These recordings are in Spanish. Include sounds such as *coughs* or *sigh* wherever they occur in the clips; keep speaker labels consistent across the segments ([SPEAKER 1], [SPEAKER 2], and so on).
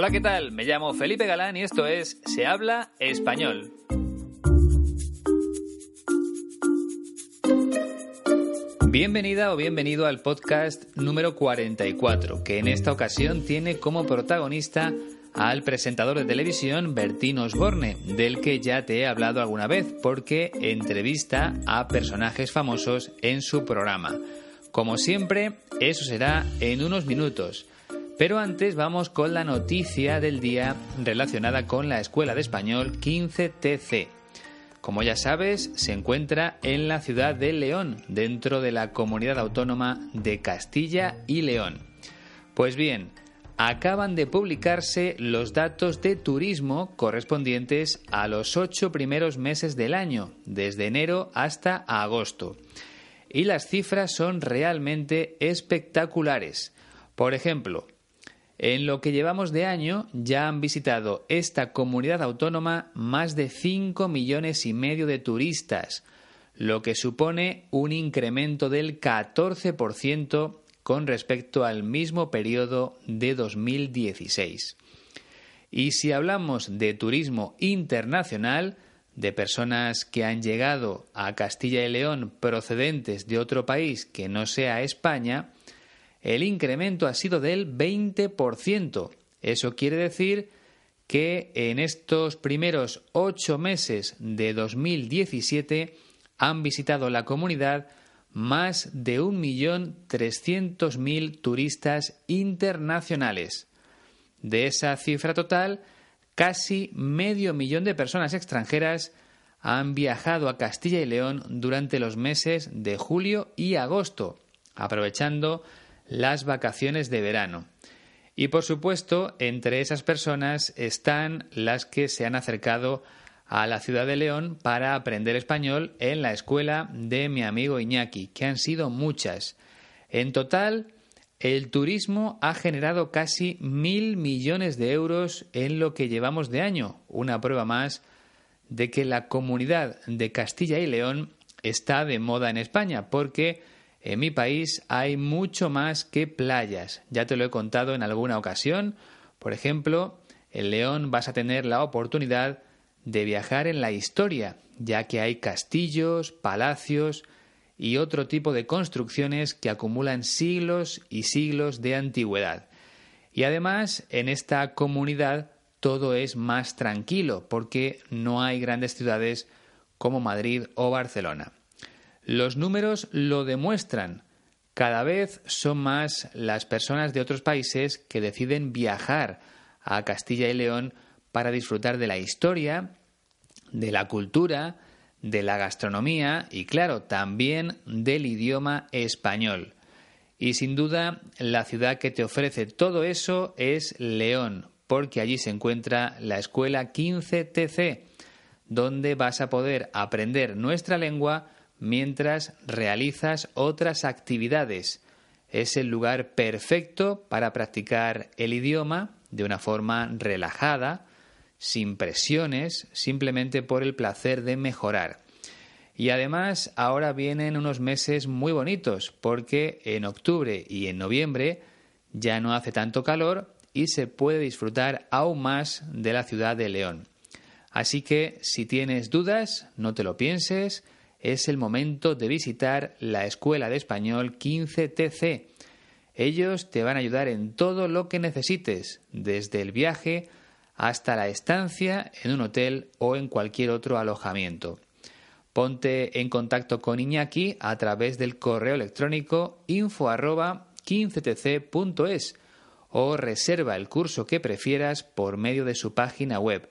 [SPEAKER 1] Hola, ¿qué tal? Me llamo Felipe Galán y esto es Se habla español. Bienvenida o bienvenido al podcast número 44, que en esta ocasión tiene como protagonista al presentador de televisión Bertín Osborne, del que ya te he hablado alguna vez, porque entrevista a personajes famosos en su programa. Como siempre, eso será en unos minutos. Pero antes vamos con la noticia del día relacionada con la Escuela de Español 15TC. Como ya sabes, se encuentra en la ciudad de León, dentro de la comunidad autónoma de Castilla y León. Pues bien, acaban de publicarse los datos de turismo correspondientes a los ocho primeros meses del año, desde enero hasta agosto. Y las cifras son realmente espectaculares. Por ejemplo, en lo que llevamos de año ya han visitado esta comunidad autónoma más de 5 millones y medio de turistas, lo que supone un incremento del 14% con respecto al mismo periodo de 2016. Y si hablamos de turismo internacional, de personas que han llegado a Castilla y León procedentes de otro país que no sea España, el incremento ha sido del 20%. Eso quiere decir que en estos primeros ocho meses de 2017 han visitado la comunidad más de 1.300.000 turistas internacionales. De esa cifra total, casi medio millón de personas extranjeras han viajado a Castilla y León durante los meses de julio y agosto, aprovechando las vacaciones de verano. Y por supuesto, entre esas personas están las que se han acercado a la ciudad de León para aprender español en la escuela de mi amigo Iñaki, que han sido muchas. En total, el turismo ha generado casi mil millones de euros en lo que llevamos de año, una prueba más de que la comunidad de Castilla y León está de moda en España, porque en mi país hay mucho más que playas. Ya te lo he contado en alguna ocasión. Por ejemplo, en León vas a tener la oportunidad de viajar en la historia, ya que hay castillos, palacios y otro tipo de construcciones que acumulan siglos y siglos de antigüedad. Y además, en esta comunidad todo es más tranquilo, porque no hay grandes ciudades como Madrid o Barcelona. Los números lo demuestran. Cada vez son más las personas de otros países que deciden viajar a Castilla y León para disfrutar de la historia, de la cultura, de la gastronomía y, claro, también del idioma español. Y sin duda, la ciudad que te ofrece todo eso es León, porque allí se encuentra la escuela 15TC, donde vas a poder aprender nuestra lengua mientras realizas otras actividades. Es el lugar perfecto para practicar el idioma de una forma relajada, sin presiones, simplemente por el placer de mejorar. Y además ahora vienen unos meses muy bonitos porque en octubre y en noviembre ya no hace tanto calor y se puede disfrutar aún más de la ciudad de León. Así que si tienes dudas, no te lo pienses, es el momento de visitar la Escuela de Español 15TC. Ellos te van a ayudar en todo lo que necesites, desde el viaje hasta la estancia en un hotel o en cualquier otro alojamiento. Ponte en contacto con Iñaki a través del correo electrónico info 15tc.es o reserva el curso que prefieras por medio de su página web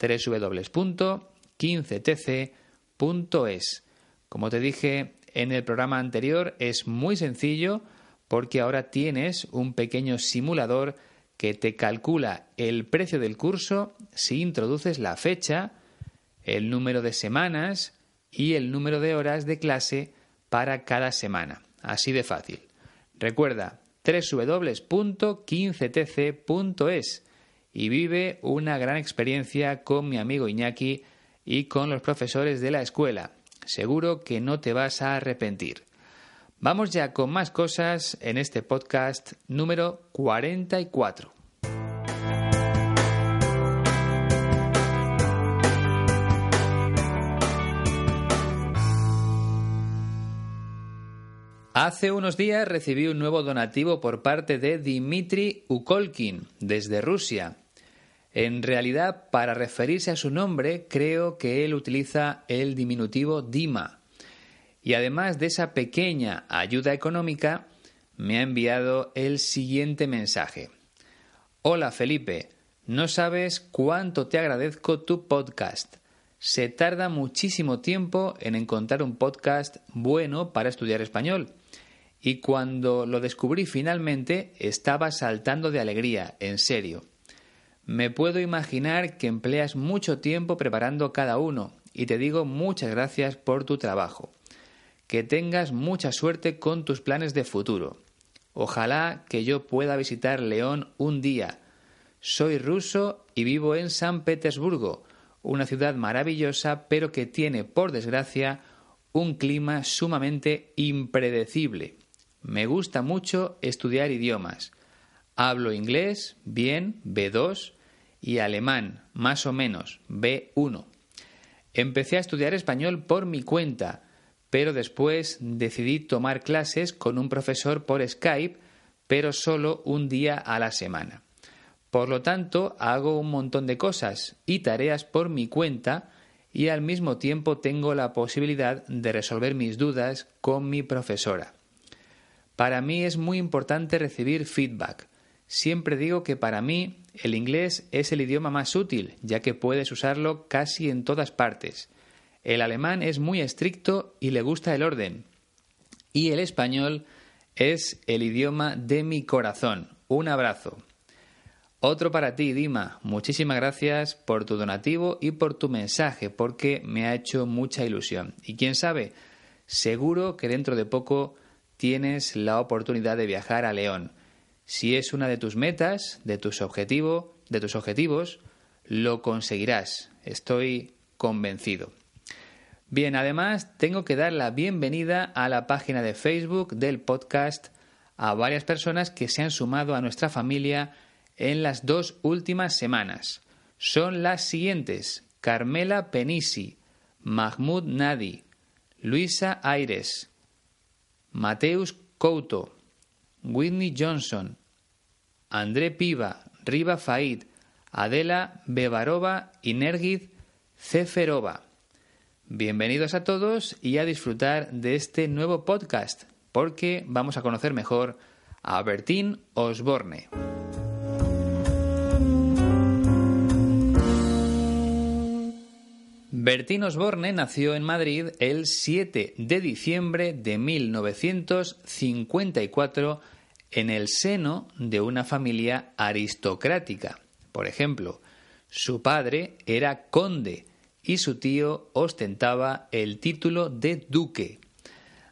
[SPEAKER 1] www.15tc.es. Como te dije en el programa anterior, es muy sencillo porque ahora tienes un pequeño simulador que te calcula el precio del curso si introduces la fecha, el número de semanas y el número de horas de clase para cada semana. Así de fácil. Recuerda www.15tc.es y vive una gran experiencia con mi amigo Iñaki y con los profesores de la escuela. Seguro que no te vas a arrepentir. Vamos ya con más cosas en este podcast número 44. Hace unos días recibí un nuevo donativo por parte de Dmitry Ukolkin, desde Rusia. En realidad, para referirse a su nombre, creo que él utiliza el diminutivo Dima. Y además de esa pequeña ayuda económica, me ha enviado el siguiente mensaje. Hola Felipe, no sabes cuánto te agradezco tu podcast. Se tarda muchísimo tiempo en encontrar un podcast bueno para estudiar español y cuando lo descubrí finalmente estaba saltando de alegría, en serio. Me puedo imaginar que empleas mucho tiempo preparando cada uno y te digo muchas gracias por tu trabajo. Que tengas mucha suerte con tus planes de futuro. Ojalá que yo pueda visitar León un día. Soy ruso y vivo en San Petersburgo, una ciudad maravillosa pero que tiene, por desgracia, un clima sumamente impredecible. Me gusta mucho estudiar idiomas. Hablo inglés, bien, B2, y alemán, más o menos, B1. Empecé a estudiar español por mi cuenta, pero después decidí tomar clases con un profesor por Skype, pero solo un día a la semana. Por lo tanto, hago un montón de cosas y tareas por mi cuenta y al mismo tiempo tengo la posibilidad de resolver mis dudas con mi profesora. Para mí es muy importante recibir feedback. Siempre digo que para mí el inglés es el idioma más útil, ya que puedes usarlo casi en todas partes. El alemán es muy estricto y le gusta el orden. Y el español es el idioma de mi corazón. Un abrazo. Otro para ti, Dima. Muchísimas gracias por tu donativo y por tu mensaje, porque me ha hecho mucha ilusión. Y quién sabe, seguro que dentro de poco tienes la oportunidad de viajar a León. Si es una de tus metas, de tus objetivos, de tus objetivos, lo conseguirás. Estoy convencido. Bien, además tengo que dar la bienvenida a la página de Facebook del podcast a varias personas que se han sumado a nuestra familia en las dos últimas semanas. Son las siguientes: Carmela Penisi, Mahmoud Nadi, Luisa Aires, Mateus Couto, Whitney Johnson, André Piva, Riva Faid, Adela Bevarova y Nergid Ceferova. Bienvenidos a todos y a disfrutar de este nuevo podcast, porque vamos a conocer mejor a Bertín Osborne. Bertín Osborne nació en Madrid el 7 de diciembre de 1954 en el seno de una familia aristocrática. Por ejemplo, su padre era conde y su tío ostentaba el título de duque.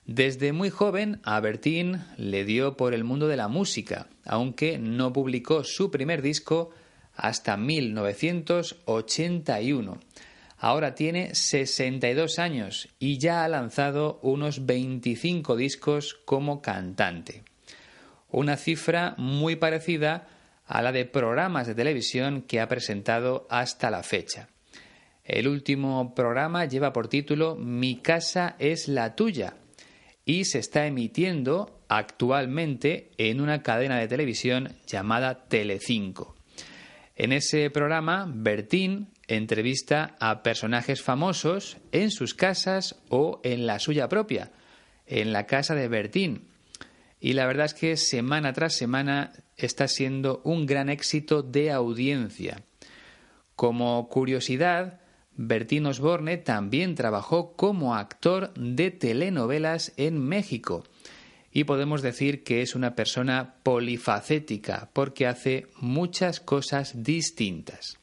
[SPEAKER 1] Desde muy joven a Bertín le dio por el mundo de la música, aunque no publicó su primer disco hasta 1981 Ahora tiene 62 años y ya ha lanzado unos 25 discos como cantante. Una cifra muy parecida a la de programas de televisión que ha presentado hasta la fecha. El último programa lleva por título Mi casa es la tuya y se está emitiendo actualmente en una cadena de televisión llamada Telecinco. En ese programa, Bertín entrevista a personajes famosos en sus casas o en la suya propia, en la casa de Bertín. Y la verdad es que semana tras semana está siendo un gran éxito de audiencia. Como curiosidad, Bertín Osborne también trabajó como actor de telenovelas en México y podemos decir que es una persona polifacética porque hace muchas cosas distintas.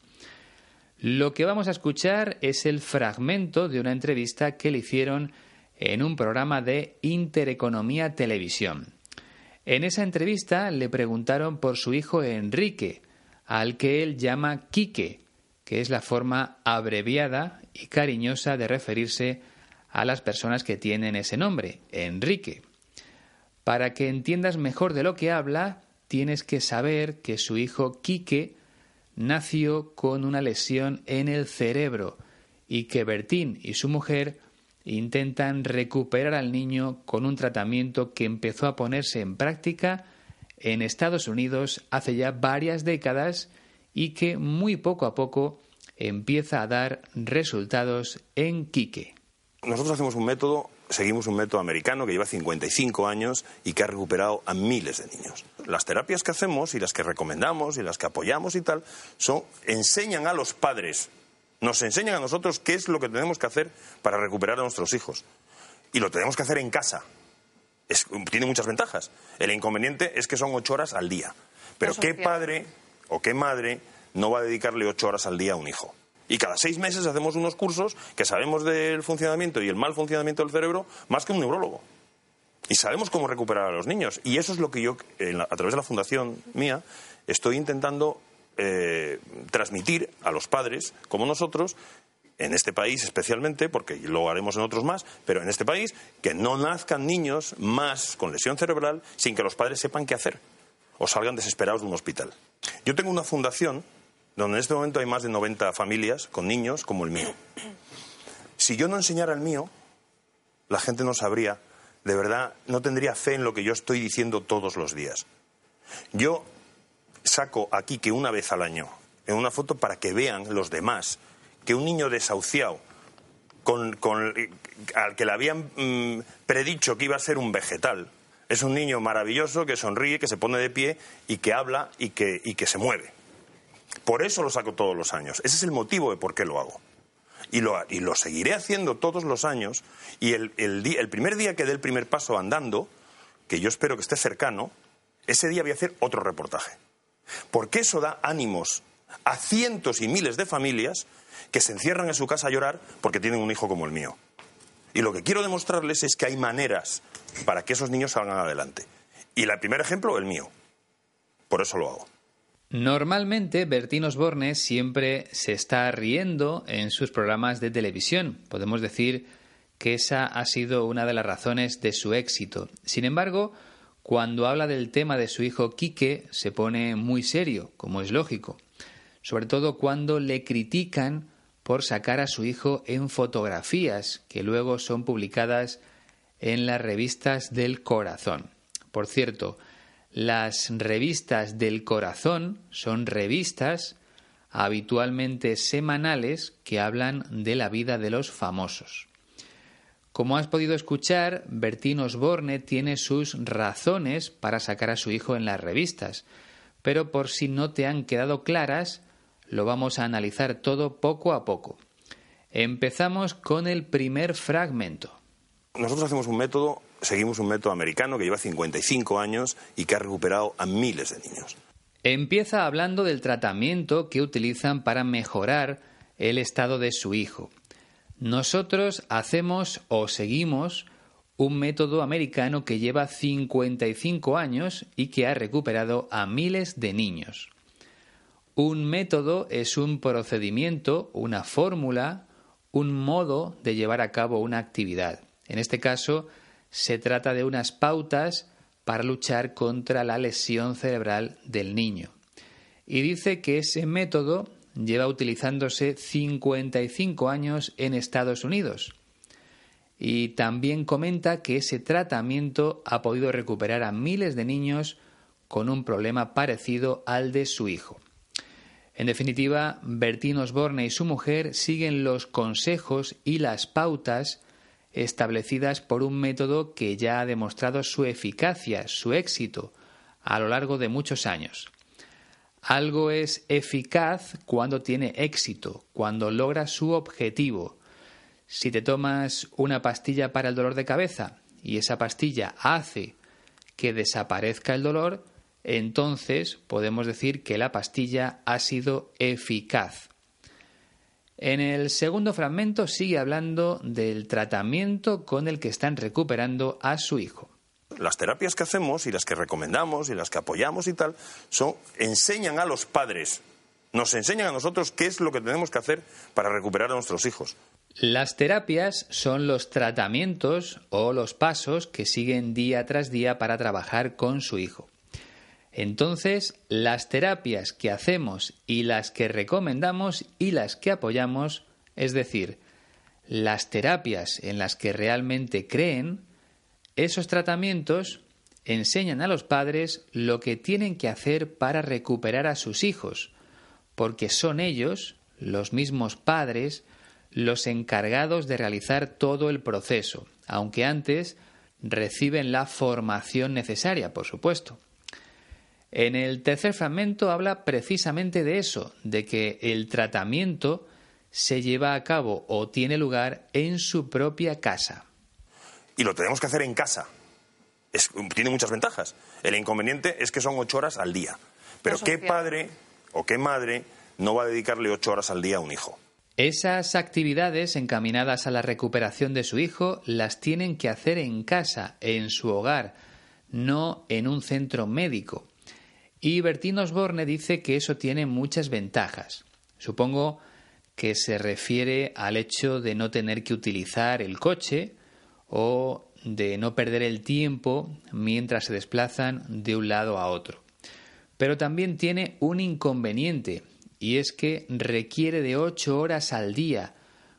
[SPEAKER 1] Lo que vamos a escuchar es el fragmento de una entrevista que le hicieron en un programa de Intereconomía Televisión. En esa entrevista le preguntaron por su hijo Enrique, al que él llama Quique, que es la forma abreviada y cariñosa de referirse a las personas que tienen ese nombre, Enrique. Para que entiendas mejor de lo que habla, tienes que saber que su hijo Quique nació con una lesión en el cerebro y que Bertín y su mujer intentan recuperar al niño con un tratamiento que empezó a ponerse en práctica en Estados Unidos hace ya varias décadas y que muy poco a poco empieza a dar resultados en Quique.
[SPEAKER 2] Nosotros hacemos un método, seguimos un método americano que lleva 55 años y que ha recuperado a miles de niños. Las terapias que hacemos y las que recomendamos y las que apoyamos y tal, son, enseñan a los padres, nos enseñan a nosotros qué es lo que tenemos que hacer para recuperar a nuestros hijos. Y lo tenemos que hacer en casa. tiene muchas ventajas. El inconveniente es que son ocho horas al día. Pero ¿qué padre o qué madre no va a dedicarle ocho horas al día a un hijo? Y cada seis meses hacemos unos cursos que sabemos del funcionamiento y el mal funcionamiento del cerebro más que un neurólogo. Y sabemos cómo recuperar a los niños. Y eso es lo que yo, a través de la fundación mía, estoy intentando eh, transmitir a los padres, como nosotros, en este país especialmente, porque lo haremos en otros más, pero en este país, que no nazcan niños más con lesión cerebral sin que los padres sepan qué hacer o salgan desesperados de un hospital. Yo tengo una fundación donde en este momento hay más de 90 familias con niños como el mío. *clears throat* Si yo no enseñara el mío, la gente no sabría, de verdad, no tendría fe en lo que yo estoy diciendo todos los días. Yo saco aquí que una vez al año, en una foto para que vean los demás, que un niño desahuciado, con, al que le habían mm, predicho que iba a ser un vegetal, es un niño maravilloso que sonríe, que se pone de pie y que habla y que, y que se mueve. Por eso lo saco todos los años. Ese es el motivo de por qué lo hago. Y lo, y lo seguiré haciendo todos los años. Y el, el, primer día que dé el primer paso andando, que yo espero que esté cercano, ese día voy a hacer otro reportaje. Porque eso da ánimos a cientos y miles de familias que se encierran en su casa a llorar porque tienen un hijo como el mío. Y lo que quiero demostrarles es que hay maneras para que esos niños salgan adelante. Y el primer ejemplo, el mío. Por eso lo hago.
[SPEAKER 1] Normalmente Bertín Osborne siempre se está riendo en sus programas de televisión. Podemos decir que esa ha sido una de las razones de su éxito. Sin embargo, cuando habla del tema de su hijo Quique, se pone muy serio, como es lógico. Sobre todo cuando le critican por sacar a su hijo en fotografías que luego son publicadas en las revistas del corazón. Por cierto, las revistas del corazón son revistas habitualmente semanales que hablan de la vida de los famosos. Como has podido escuchar, Bertín Osborne tiene sus razones para sacar a su hijo en las revistas, pero por si no te han quedado claras, lo vamos a analizar todo poco a poco. Empezamos con el primer fragmento.
[SPEAKER 2] Nosotros hacemos un método seguimos un método americano que lleva 55 años y que ha recuperado a miles de niños.
[SPEAKER 1] Empieza hablando del tratamiento que utilizan para mejorar el estado de su hijo. Nosotros hacemos o seguimos un método americano que lleva 55 años y que ha recuperado a miles de niños. Un método es un procedimiento, una fórmula, un modo de llevar a cabo una actividad. En este caso, se trata de unas pautas para luchar contra la lesión cerebral del niño. Y dice que ese método lleva utilizándose 55 años en Estados Unidos. Y también comenta que ese tratamiento ha podido recuperar a miles de niños con un problema parecido al de su hijo. En definitiva, Bertín Osborne y su mujer siguen los consejos y las pautas establecidas por un método que ya ha demostrado su eficacia, su éxito, a lo largo de muchos años. Algo es eficaz cuando tiene éxito, cuando logra su objetivo. Si te tomas una pastilla para el dolor de cabeza y esa pastilla hace que desaparezca el dolor, entonces podemos decir que la pastilla ha sido eficaz. En el segundo fragmento sigue hablando del tratamiento con el que están recuperando a su hijo.
[SPEAKER 2] Las terapias que hacemos y las que recomendamos y las que apoyamos y tal, son, enseñan a los padres, nos enseñan a nosotros qué es lo que tenemos que hacer para recuperar a nuestros hijos.
[SPEAKER 1] Las terapias son los tratamientos o los pasos que siguen día tras día para trabajar con su hijo. Entonces, las terapias que hacemos y las que recomendamos y las que apoyamos, es decir, las terapias en las que realmente creen, esos tratamientos enseñan a los padres lo que tienen que hacer para recuperar a sus hijos, porque son ellos, los mismos padres, los encargados de realizar todo el proceso, aunque antes reciben la formación necesaria, por supuesto. En el tercer fragmento habla precisamente de eso, de que el tratamiento se lleva a cabo o tiene lugar en su propia casa.
[SPEAKER 2] Y lo tenemos que hacer en casa. tiene muchas ventajas. El inconveniente es que son ocho horas al día. Pero ¿qué padre o qué madre no va a dedicarle ocho horas al día a un hijo?
[SPEAKER 1] Esas actividades encaminadas a la recuperación de su hijo las tienen que hacer en casa, en su hogar, no en un centro médico. Y Bertín Osborne dice que eso tiene muchas ventajas. Supongo que se refiere al hecho de no tener que utilizar el coche o de no perder el tiempo mientras se desplazan de un lado a otro. Pero también tiene un inconveniente, y es que requiere de ocho horas al día,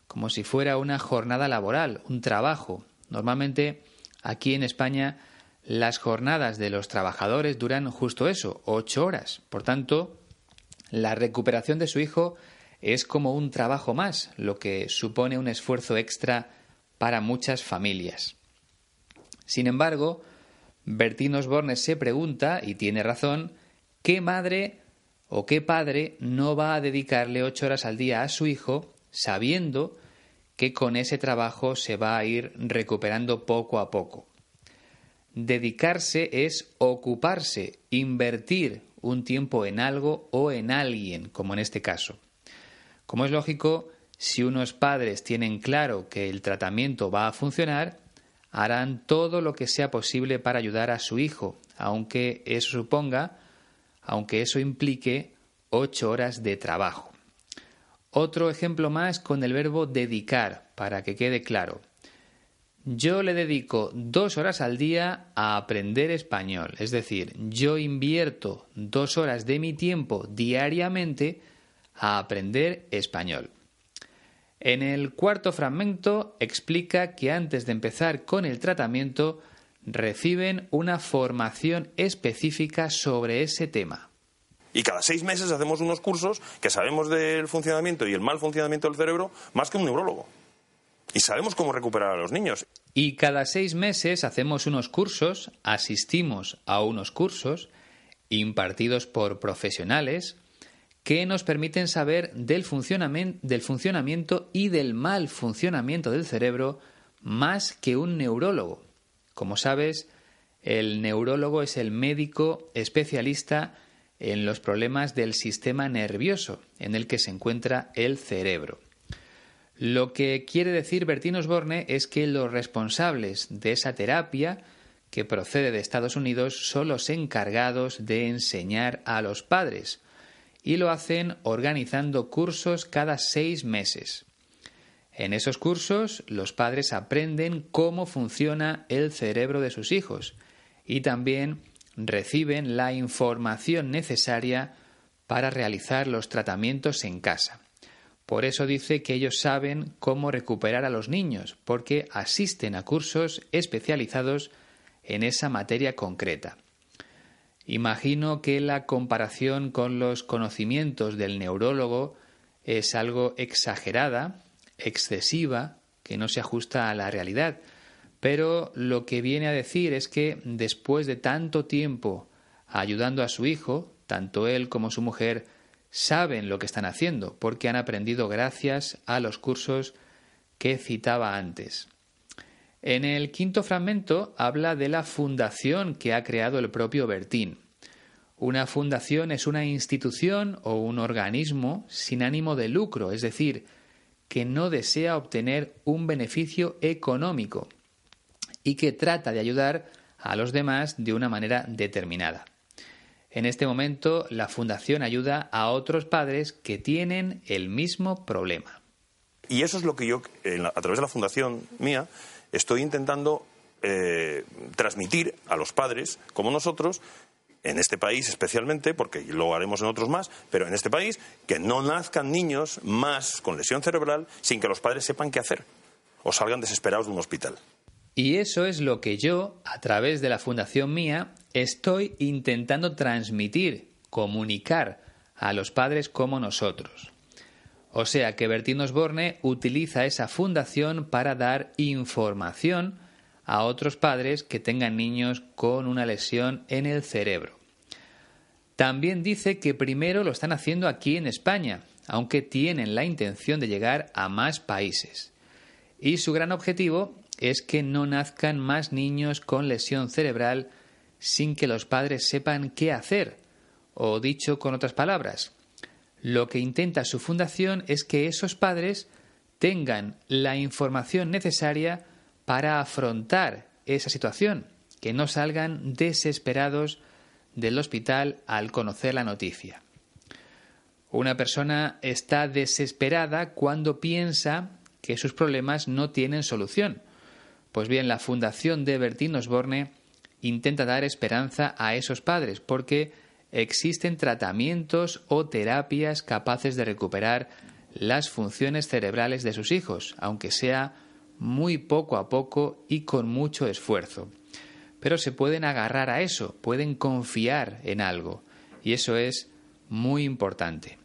[SPEAKER 1] como si fuera una jornada laboral, un trabajo. Normalmente aquí en España las jornadas de los trabajadores duran justo eso, ocho horas. Por tanto, la recuperación de su hijo es como un trabajo más, lo que supone un esfuerzo extra para muchas familias. Sin embargo, Bertín Osborne se pregunta, y tiene razón, ¿qué madre o qué padre no va a dedicarle ocho horas al día a su hijo sabiendo que con ese trabajo se va a ir recuperando poco a poco. Dedicarse es ocuparse, invertir un tiempo en algo o en alguien, como en este caso. Como es lógico, si unos padres tienen claro que el tratamiento va a funcionar, harán todo lo que sea posible para ayudar a su hijo, aunque eso suponga aunque eso implique ocho horas de trabajo. Otro ejemplo más con el verbo dedicar, para que quede claro. Yo le dedico dos horas al día a aprender español, es decir, yo invierto dos horas de mi tiempo diariamente a aprender español. En el cuarto fragmento explica que antes de empezar con el tratamiento reciben una formación específica sobre ese tema.
[SPEAKER 2] Y cada seis meses hacemos unos cursos que sabemos del funcionamiento y el mal funcionamiento del cerebro más que un neurólogo. Y sabemos cómo recuperar a los niños.
[SPEAKER 1] Y cada seis meses hacemos unos cursos, asistimos a unos cursos impartidos por profesionales que nos permiten saber del, funcionamiento y del mal funcionamiento del cerebro más que un neurólogo. Como sabes, el neurólogo es el médico especialista en los problemas del sistema nervioso en el que se encuentra el cerebro. Lo que quiere decir Bertín Osborne es que los responsables de esa terapia que procede de Estados Unidos son los encargados de enseñar a los padres y lo hacen organizando cursos cada seis meses. En esos cursos los padres aprenden cómo funciona el cerebro de sus hijos y también reciben la información necesaria para realizar los tratamientos en casa. Por eso dice que ellos saben cómo recuperar a los niños, porque asisten a cursos especializados en esa materia concreta. Imagino que la comparación con los conocimientos del neurólogo es algo exagerada, excesiva que no se ajusta a la realidad. Pero lo que viene a decir es que después de tanto tiempo ayudando a su hijo, tanto él como su mujer saben lo que están haciendo, porque han aprendido gracias a los cursos que citaba antes. En el quinto fragmento habla de la fundación que ha creado el propio Bertín. Una fundación es una institución o un organismo sin ánimo de lucro, es decir, que no desea obtener un beneficio económico y que trata de ayudar a los demás de una manera determinada. En este momento, la Fundación ayuda a otros padres que tienen el mismo problema.
[SPEAKER 2] Y eso es lo que yo, a través de la Fundación mía, estoy intentando eh, transmitir a los padres, como nosotros, en este país especialmente, porque lo haremos en otros más, pero en este país, que no nazcan niños más con lesión cerebral sin que los padres sepan qué hacer o salgan desesperados de un hospital.
[SPEAKER 1] Y eso es lo que yo, a través de la Fundación Mía, estoy intentando transmitir, comunicar a los padres como nosotros. O sea que Bertín Osborne utiliza esa fundación para dar información a otros padres que tengan niños con una lesión en el cerebro. También dice que primero lo están haciendo aquí en España, aunque tienen la intención de llegar a más países. Y su gran objetivo es que no nazcan más niños con lesión cerebral sin que los padres sepan qué hacer. O dicho con otras palabras, lo que intenta su fundación es que esos padres tengan la información necesaria para afrontar esa situación, que no salgan desesperados del hospital al conocer la noticia. Una persona está desesperada cuando piensa que sus problemas no tienen solución pues bien, la Fundación de Bertín Osborne intenta dar esperanza a esos padres porque existen tratamientos o terapias capaces de recuperar las funciones cerebrales de sus hijos, aunque sea muy poco a poco y con mucho esfuerzo. Pero se pueden agarrar a eso, pueden confiar en algo, y eso es muy importante.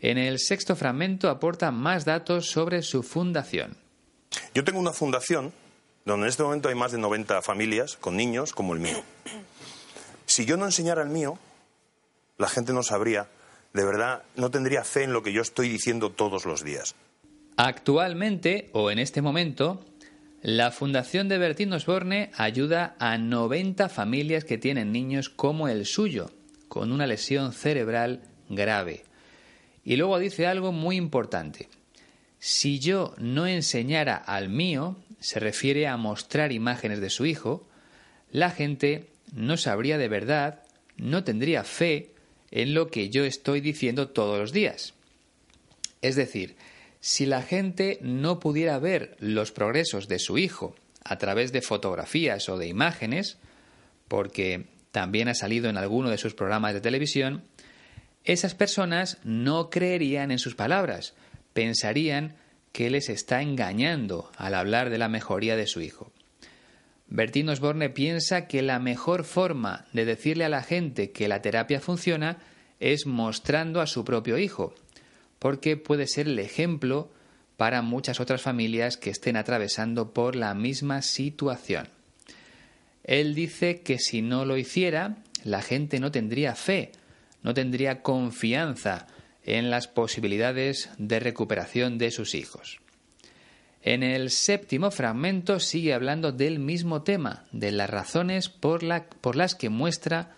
[SPEAKER 1] En el sexto fragmento aporta más datos sobre su fundación.
[SPEAKER 2] Yo tengo una fundación donde en este momento hay más de 90 familias con niños como el mío. *coughs* Si yo no enseñara el mío, la gente no sabría, de verdad, no tendría fe en lo que yo estoy diciendo todos los días.
[SPEAKER 1] Actualmente, o en este momento, la Fundación de Bertín Osborne ayuda a 90 familias que tienen niños como el suyo, con una lesión cerebral grave. Y luego dice algo muy importante. Si yo no enseñara al mío, se refiere a mostrar imágenes de su hijo, la gente no sabría de verdad, no tendría fe en lo que yo estoy diciendo todos los días. Es decir, si la gente no pudiera ver los progresos de su hijo a través de fotografías o de imágenes, porque también ha salido en alguno de sus programas de televisión, esas personas no creerían en sus palabras, pensarían que les está engañando al hablar de la mejoría de su hijo. Bertín Osborne piensa que la mejor forma de decirle a la gente que la terapia funciona es mostrando a su propio hijo, porque puede ser el ejemplo para muchas otras familias que estén atravesando por la misma situación. Él dice que si no lo hiciera, la gente no tendría fe, no tendría confianza, en las posibilidades de recuperación de sus hijos. En el séptimo fragmento sigue hablando del mismo tema, de las razones por, las que muestra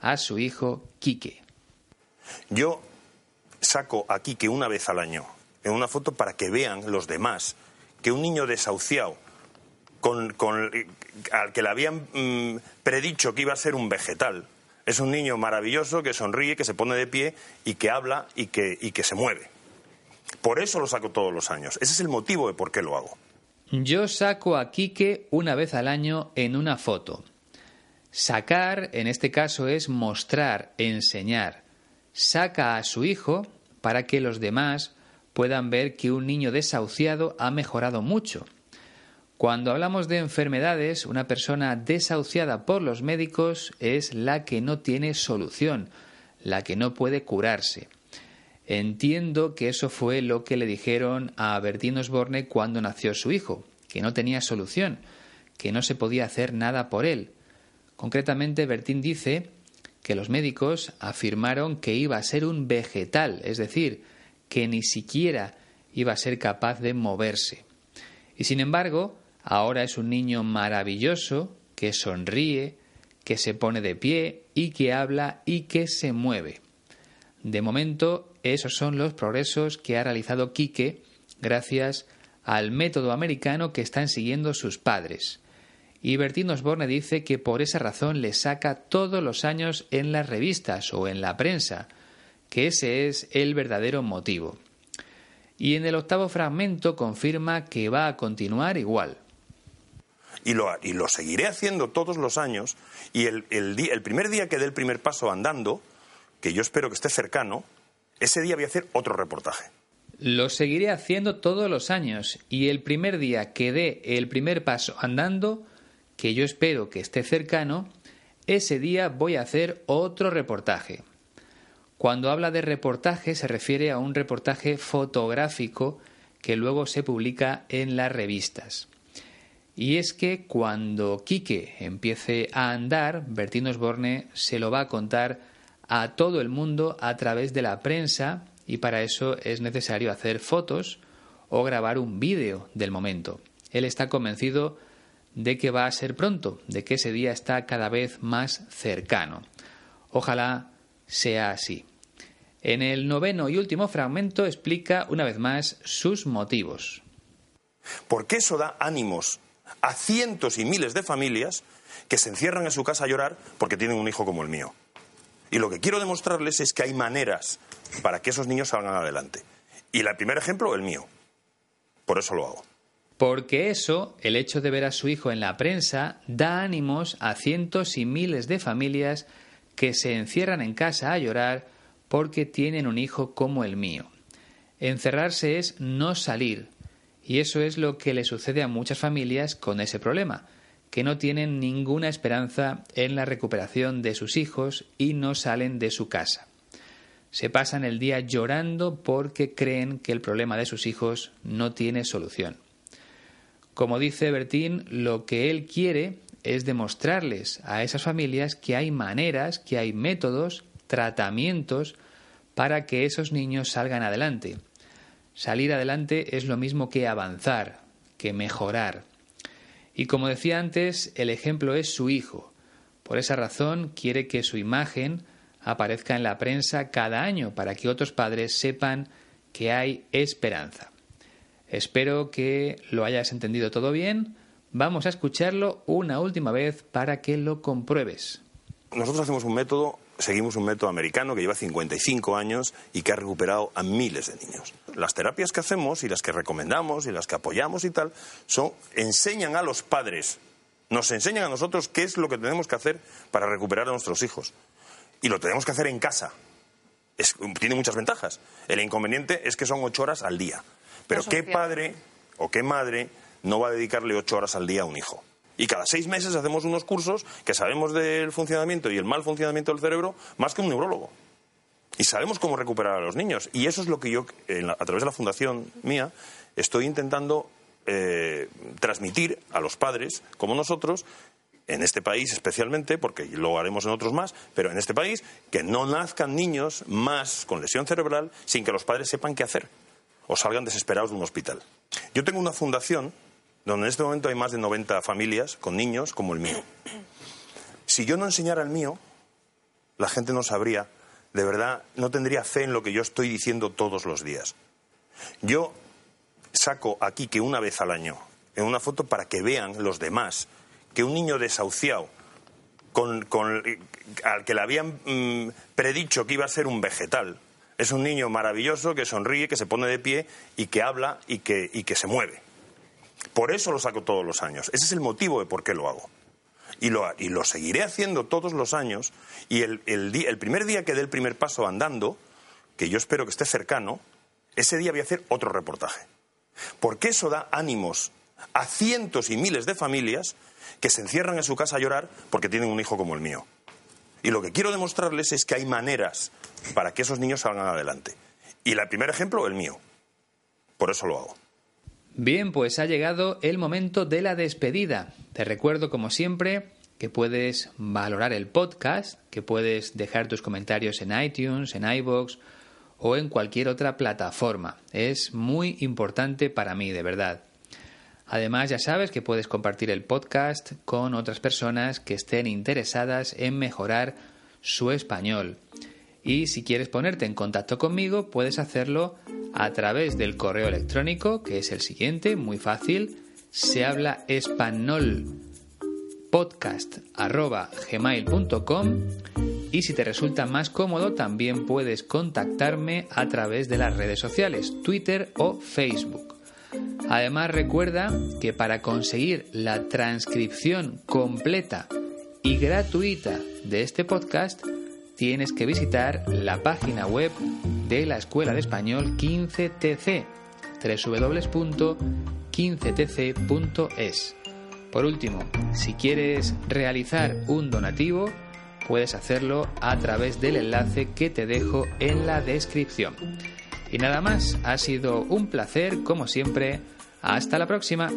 [SPEAKER 1] a su hijo Quique.
[SPEAKER 2] Yo saco a Quique una vez al año en una foto para que vean los demás que un niño desahuciado con, al que le habían mm, predicho que iba a ser un vegetal, es un niño maravilloso que sonríe, que se pone de pie y que habla y que, y que se mueve. Por eso lo saco todos los años. Ese es el motivo de por qué lo hago.
[SPEAKER 1] Yo saco a Quique una vez al año en una foto. Sacar, en este caso, es mostrar, enseñar. Saca a su hijo para que los demás puedan ver que un niño desahuciado ha mejorado mucho cuando hablamos de enfermedades, una persona desahuciada por los médicos es la que no tiene solución, la que no puede curarse. Entiendo que eso fue lo que le dijeron a Bertín Osborne cuando nació su hijo, que no tenía solución, que no se podía hacer nada por él. Concretamente, Bertín dice que los médicos afirmaron que iba a ser un vegetal, es decir, que ni siquiera iba a ser capaz de moverse. Y sin embargo, Ahora es un niño maravilloso que sonríe, que se pone de pie y que habla y que se mueve. De momento, esos son los progresos que ha realizado Quique gracias al método americano que están siguiendo sus padres. Y Bertín Osborne dice que por esa razón le saca todos los años en las revistas o en la prensa, que ese es el verdadero motivo. Y en el octavo fragmento confirma que va a continuar igual.
[SPEAKER 2] Y lo, y lo seguiré haciendo todos los años. Y el, el primer día que dé el primer paso andando, que yo espero que esté cercano, ese día voy a hacer otro reportaje.
[SPEAKER 1] Lo seguiré haciendo todos los años y el primer día que dé el primer paso andando, que yo espero que esté cercano, ese día voy a hacer otro reportaje. Cuando habla de reportaje se refiere a un reportaje fotográfico que luego se publica en las revistas. Y es que cuando Quique empiece a andar, Bertín Osborne se lo va a contar a todo el mundo a través de la prensa y para eso es necesario hacer fotos o grabar un vídeo del momento. Él está convencido de que va a ser pronto, de que ese día está cada vez más cercano. Ojalá sea así. En el noveno y último fragmento explica una vez más sus motivos.
[SPEAKER 2] Porque eso da ánimos a cientos y miles de familias que se encierran en su casa a llorar porque tienen un hijo como el mío. Y lo que quiero demostrarles es que hay maneras para que esos niños salgan adelante. Y el primer ejemplo, el mío. Por eso lo hago.
[SPEAKER 1] Porque eso, el hecho de ver a su hijo en la prensa, da ánimos a cientos y miles de familias que se encierran en casa a llorar porque tienen un hijo como el mío. Encerrarse es no salir, y eso es lo que le sucede a muchas familias con ese problema que no tienen ninguna esperanza en la recuperación de sus hijos y no salen de su casa. Se pasan el día llorando porque creen que el problema de sus hijos no tiene solución. Como dice Bertín, lo que él quiere es demostrarles a esas familias que hay maneras, que hay métodos, tratamientos para que esos niños salgan adelante. Salir adelante es lo mismo que avanzar, que mejorar. Y como decía antes, el ejemplo es su hijo. Por esa razón quiere que su imagen aparezca en la prensa cada año para que otros padres sepan que hay esperanza. Espero que lo hayas entendido todo bien. Vamos a escucharlo una última vez para que lo compruebes.
[SPEAKER 2] Nosotros hacemos un método seguimos un método americano que lleva 55 años y que ha recuperado a miles de niños. Las terapias que hacemos y las que recomendamos y las que apoyamos y tal son enseñan a los padres, nos enseñan a nosotros qué es lo que tenemos que hacer para recuperar a nuestros hijos. Y lo tenemos que hacer en casa. tiene muchas ventajas. El inconveniente es que son ocho horas al día. Pero ¿qué padre o qué madre no va a dedicarle ocho horas al día a un hijo? Y cada seis meses hacemos unos cursos que sabemos del funcionamiento y el mal funcionamiento del cerebro más que un neurólogo. Y sabemos cómo recuperar a los niños. Y eso es lo que yo, a través de la fundación mía, estoy intentando eh, transmitir a los padres, como nosotros, en este país especialmente, porque lo haremos en otros más, pero en este país, que no nazcan niños más con lesión cerebral sin que los padres sepan qué hacer o salgan desesperados de un hospital. Yo tengo una fundación donde en este momento hay más de 90 familias con niños como el mío. *clears throat* Si yo no enseñara el mío, la gente no sabría, de verdad, no tendría fe en lo que yo estoy diciendo todos los días. Yo saco aquí que una vez al año, en una foto para que vean los demás, que un niño desahuciado, con, al que le habían mm, predicho que iba a ser un vegetal, es un niño maravilloso que sonríe, que se pone de pie y que habla y que, y que se mueve. Por eso lo saco todos los años. Ese es el motivo de por qué lo hago. Y lo, y lo seguiré haciendo todos los años. Y el, el primer día que dé el primer paso andando, que yo espero que esté cercano, ese día voy a hacer otro reportaje. Porque eso da ánimos a cientos y miles de familias que se encierran en su casa a llorar porque tienen un hijo como el mío. Y lo que quiero demostrarles es que hay maneras para que esos niños salgan adelante. Y el primer ejemplo, el mío. Por eso lo hago.
[SPEAKER 1] Bien, pues ha llegado el momento de la despedida. Te recuerdo, como siempre, que puedes valorar el podcast, que puedes dejar tus comentarios en iTunes, en iBox o en cualquier otra plataforma. Es muy importante para mí, de verdad. Además, ya sabes que puedes compartir el podcast con otras personas que estén interesadas en mejorar su español. Y si quieres ponerte en contacto conmigo, puedes hacerlo a través del correo electrónico, que es el siguiente, muy fácil, se habla español podcast.gmail.com y si te resulta más cómodo también puedes contactarme a través de las redes sociales, Twitter o Facebook. Además recuerda que para conseguir la transcripción completa y gratuita de este podcast tienes que visitar la página web de la Escuela de Español 15TC www.15tc.es. Por último, si quieres realizar un donativo, puedes hacerlo a través del enlace que te dejo en la descripción. Y nada más, ha sido un placer como siempre. Hasta la próxima.